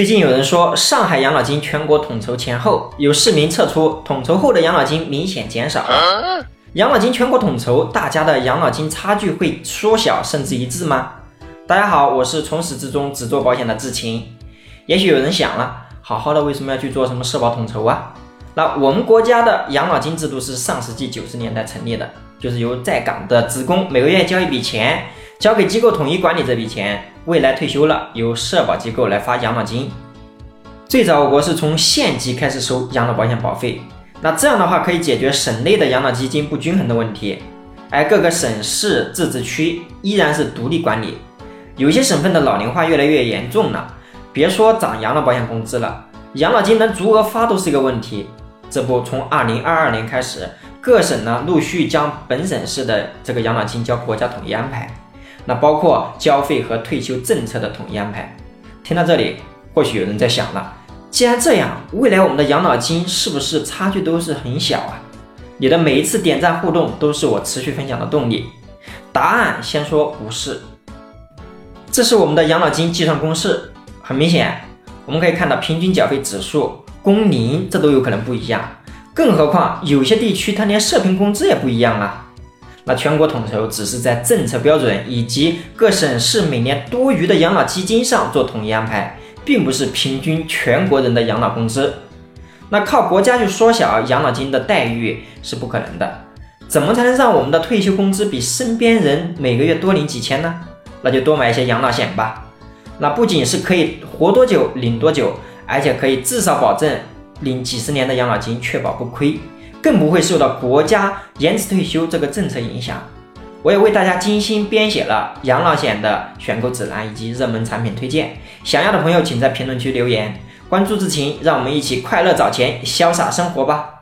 最近有人说，上海养老金全国统筹前后，有市民测出统筹后的养老金明显减少。养老金全国统筹，大家的养老金差距会缩小甚至一致吗？大家好，我是从始至终只做保险的志勤。也许有人想了，好好的为什么要去做什么社保统筹啊？那我们国家的养老金制度是上世纪九十年代成立的，就是由在岗的职工每个月交一笔钱，交给机构统一管理这笔钱。未来退休了，由社保机构来发养老金。最早我国是从县级开始收养老保险保费，那这样的话可以解决省内的养老基金不均衡的问题。而各个省市自治区依然是独立管理，有些省份的老龄化越来越严重了，别说涨养老保险工资了，养老金能足额发都是一个问题。这不，从二零二二年开始，各省呢陆续将本省市的这个养老金交国家统一安排。那包括交费和退休政策的统一安排。听到这里，或许有人在想了：既然这样，未来我们的养老金是不是差距都是很小啊？你的每一次点赞互动都是我持续分享的动力。答案先说不是。这是我们的养老金计算公式，很明显，我们可以看到平均缴费指数、工龄这都有可能不一样，更何况有些地区它连社平工资也不一样啊。那全国统筹只是在政策标准以及各省市每年多余的养老基金上做统一安排，并不是平均全国人的养老工资。那靠国家去缩小养老金的待遇是不可能的。怎么才能让我们的退休工资比身边人每个月多领几千呢？那就多买一些养老险吧。那不仅是可以活多久领多久，而且可以至少保证领几十年的养老金，确保不亏。更不会受到国家延迟退休这个政策影响。我也为大家精心编写了养老险的选购指南以及热门产品推荐，想要的朋友请在评论区留言，关注志勤，让我们一起快乐找钱，潇洒生活吧。